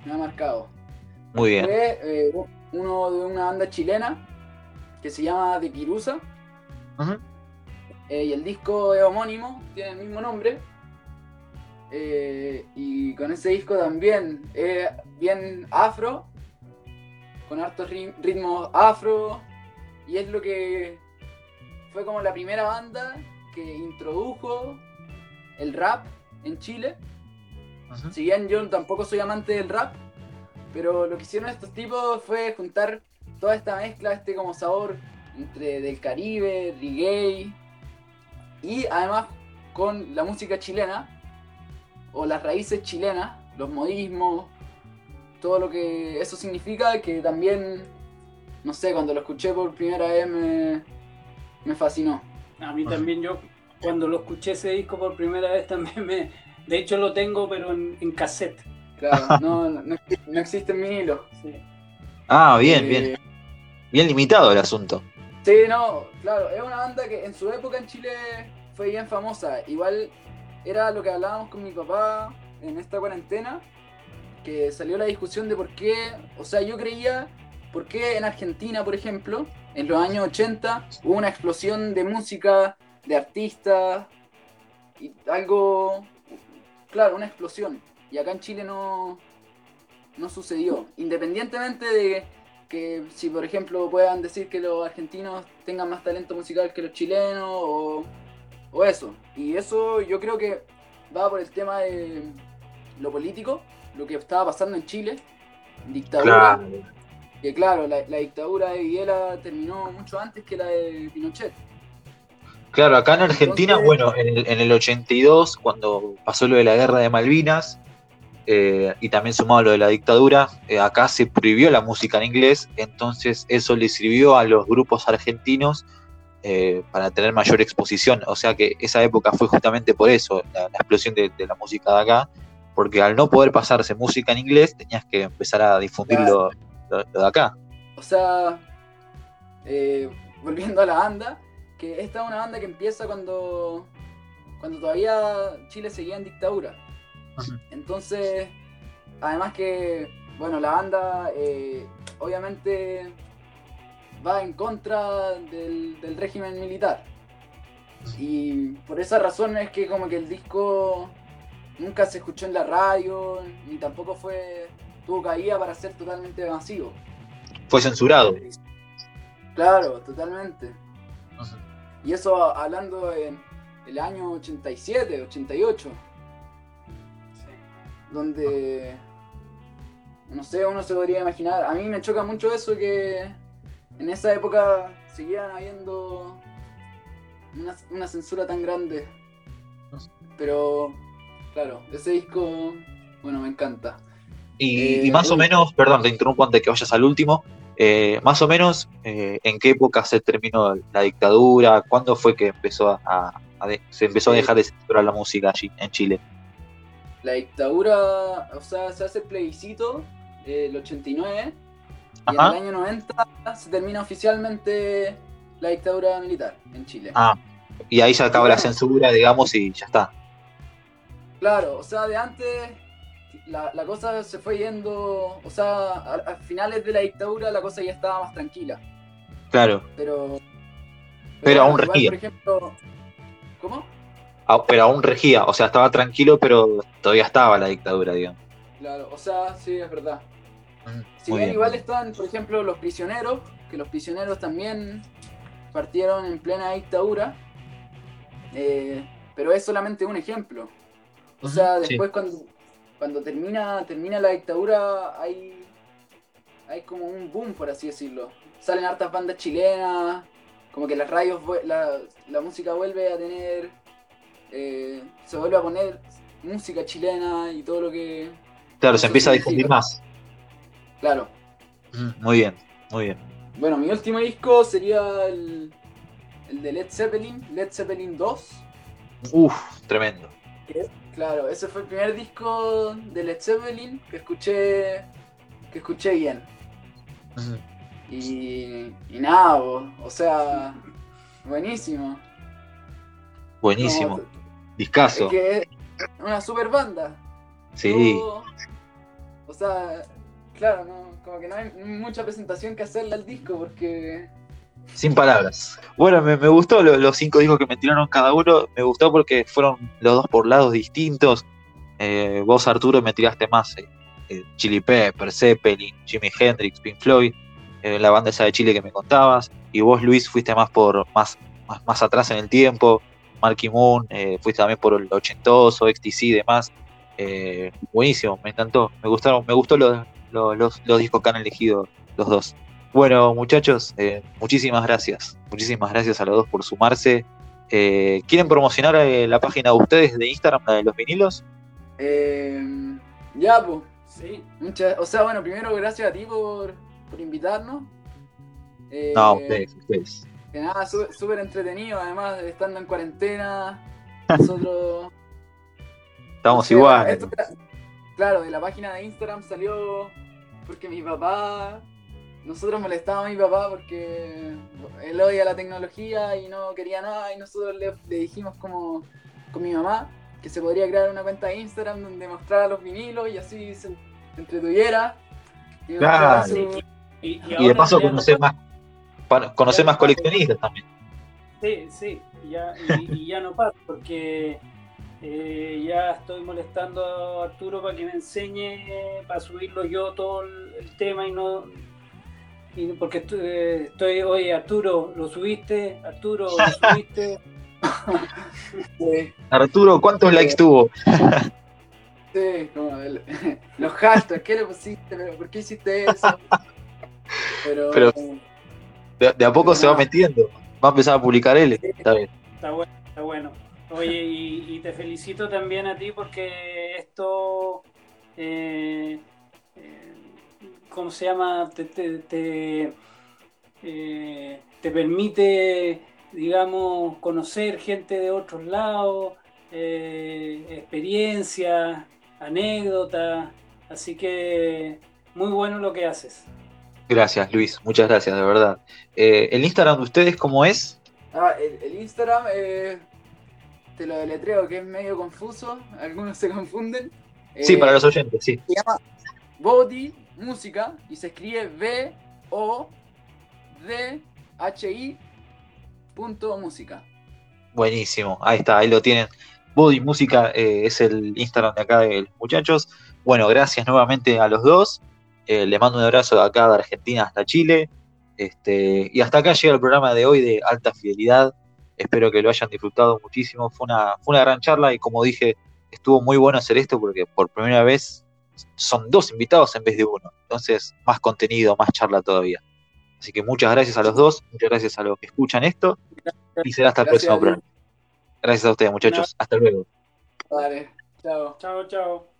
me ha marcado. Muy bien. Fue eh, uno de una banda chilena que se llama De Pirusa. Eh, y el disco es homónimo, tiene el mismo nombre. Eh, y con ese disco también es bien afro, con hartos ri- ritmos afro. Y es lo que fue como la primera banda que introdujo el rap en Chile. Si bien yo tampoco soy amante del rap, pero lo que hicieron estos tipos fue juntar toda esta mezcla, este como sabor entre del Caribe, reggae y además con la música chilena o las raíces chilenas, los modismos, todo lo que eso significa que también, no sé, cuando lo escuché por primera vez me, me fascinó. A mí Ujú. también yo, cuando lo escuché ese disco por primera vez, también me... De hecho lo tengo, pero en, en cassette. Claro, [laughs] no, no, no- no existe en vinilo. sí. Ah, bien, Eh, bien. Bien limitado el asunto. Sí, no, claro, es una banda que en su época en Chile fue bien famosa. Igual era lo que hablábamos con mi papá en esta cuarentena, que salió la discusión de por qué, o sea, yo creía, por qué en Argentina, por ejemplo, en los años 80 hubo una explosión de música, de artistas, y algo, claro, una explosión. Y acá en Chile no, no sucedió. Independientemente de que si por ejemplo puedan decir que los argentinos tengan más talento musical que los chilenos o, o eso. Y eso yo creo que va por el tema de lo político, lo que estaba pasando en Chile, dictadura, que claro, la, la dictadura de Videla terminó mucho antes que la de Pinochet. Claro, acá en Argentina, Entonces- bueno, en el, en el 82, cuando pasó lo de la guerra de Malvinas, eh, y también sumado lo de la dictadura, eh, acá se prohibió la música en inglés, entonces eso le sirvió a los grupos argentinos eh, para tener mayor exposición. O sea que esa época fue justamente por eso, la, la explosión de, de la música de acá, porque al no poder pasarse música en inglés, tenías que empezar a difundir lo, lo- lo de acá. O sea, eh, volviendo a la banda, que esta es una banda que empieza cuando, cuando todavía Chile seguía en dictadura. Entonces, además que, bueno, la banda eh, obviamente va en contra del, del régimen militar. Y por esa razón es que como que el disco nunca se escuchó en la radio, ni tampoco fue tuvo caída para ser totalmente masivo. Fue censurado. Claro, totalmente. Y eso hablando en, el año 87, 88. Donde, no sé, uno se podría imaginar. A mí me choca mucho eso que en esa época seguían habiendo una, una censura tan grande. Pero, claro, ese disco, bueno, me encanta. Y, y Eh, más o uy. menos, perdón, te interrumpo antes de que vayas al último, eh, más o menos eh, en qué época se terminó la dictadura, cuándo fue que empezó a, a de- se empezó a dejar de censurar la música allí en Chile. La dictadura, o sea, se hace el plebiscito el 89 y en el año 90 se termina oficialmente la dictadura militar en Chile. Ah, y ahí se acaba la censura, digamos, y ya está. Claro, o sea, de antes la, la cosa se fue yendo, o sea, a, a finales de la dictadura la cosa ya estaba más tranquila, Claro, pero... Pero aún igual, regía. Por ejemplo, ¿cómo? Ah, pero aún regía, o sea, estaba tranquilo, pero todavía estaba la dictadura, digamos. Claro, o sea, sí, es verdad. Mm, Si bien bien. igual están, por ejemplo, los prisioneros, que los prisioneros también partieron en plena dictadura, eh, pero es solamente un ejemplo. O sea, sí. después cuando, cuando termina, termina la dictadura hay, hay como un boom, por así decirlo. Salen hartas bandas chilenas, como que las radios, la, la música vuelve a tener, eh, se vuelve a poner música chilena y todo lo que... Claro, se empieza a difundir más. Claro, Mm, Muy bien, muy bien. Bueno, mi último disco sería el, el de Led Zeppelin, Led Zeppelin 2. Uf, tremendo. Claro, ese fue el primer disco de Led Zeppelin que escuché que escuché bien. Mm, Y, y nada, bo, o sea, buenísimo. Buenísimo. No, Discaso. es que es una super banda. Sí. Yo- o sea, claro, no, como que no hay mucha presentación que hacerle al disco porque Sin palabras. Bueno, me, gustó lo- los cinco discos que me tiraron cada uno. Me gustó porque fueron los dos por lados distintos. Eh, vos, Arturo, me tiraste más eh, eh, Chili Pepper, Zeppelin, Jimi Hendrix, Pink Floyd, eh, la banda esa de Chile que me contabas. Y vos, Luis, fuiste más por más, más, atrás en el tiempo. Marky Moon, fuiste también por el ochentoso, XTC y demás. Buenísimo, me encantó. Me gustaron, me gustó los, los- los discos que han elegido los dos. Bueno, muchachos, eh, muchísimas gracias. Muchísimas gracias a los dos por sumarse. Eh, ¿Quieren promocionar eh, la página de ustedes de Instagram, la de los vinilos? ya, pues. Sí, Muchas, o sea, bueno, primero gracias a ti por, por invitarnos. No, ustedes, ustedes. Que nada, sú- súper entretenido, además de estando en cuarentena. [laughs] Nosotros. Estamos o sea, igual. esto claro, de la página de Instagram salió porque mi papá. Nosotros molestábamos a mi papá porque él odia la tecnología y no quería nada. Y nosotros le, le dijimos, como con mi mamá, que se podría crear una cuenta de Instagram donde mostrara los vinilos y así se entretuviera. Y Claro. su- y, y Y de paso conocer más, pa- conocer más coleccionistas también. Sí, sí, y ya, y, y ya no pasa porque eh, ya estoy molestando a Arturo para que me enseñe, para subirlo yo todo el, el tema y no... y porque estoy, eh, estoy, oye Arturo, ¿lo subiste? Arturo, ¿lo [laughs] subiste? Sí. [laughs] Arturo, ¿cuántos Sí. likes tuvo? [laughs] Sí, como el- los hashtags, ¿qué le pusiste? ¿Pero ¿Por qué hiciste eso? Pero, Pero- De, de a poco Pero se va no. metiendo. Va a empezar a publicar él. Está bien. Está bueno, está bueno. Oye, y, y te felicito también a ti porque esto, eh, eh, ¿cómo se llama? Te, te, te, eh, te permite, digamos, conocer gente de otros lados, eh, experiencias, anécdotas. Así que muy bueno lo que haces. Gracias, Luis. Muchas gracias, de verdad. Eh, ¿El Instagram de ustedes cómo es? ah, el, el Instagram, eh, te lo deletreo, que es medio confuso, algunos se confunden. Sí, Eh, para los oyentes, sí. Se llama Body Música y se escribe B O D H I punto música. Buenísimo, ahí está, ahí lo tienen. Body Música eh, es el Instagram de acá de los muchachos. Bueno, gracias nuevamente a los dos. Eh, le mando un abrazo de acá de Argentina hasta Chile. Este, y hasta acá llega el programa de hoy de Alta Fidelidad. Espero que lo hayan disfrutado muchísimo. Fue una, fue una gran charla y como dije, estuvo muy bueno hacer esto porque por primera vez son dos invitados en vez de uno. Entonces, más contenido, más charla todavía. Así que muchas gracias a los dos, muchas gracias a los que escuchan esto y será hasta el próximo programa. Gracias a ustedes, muchachos. Hasta luego. Vale, chao. Chao, chao.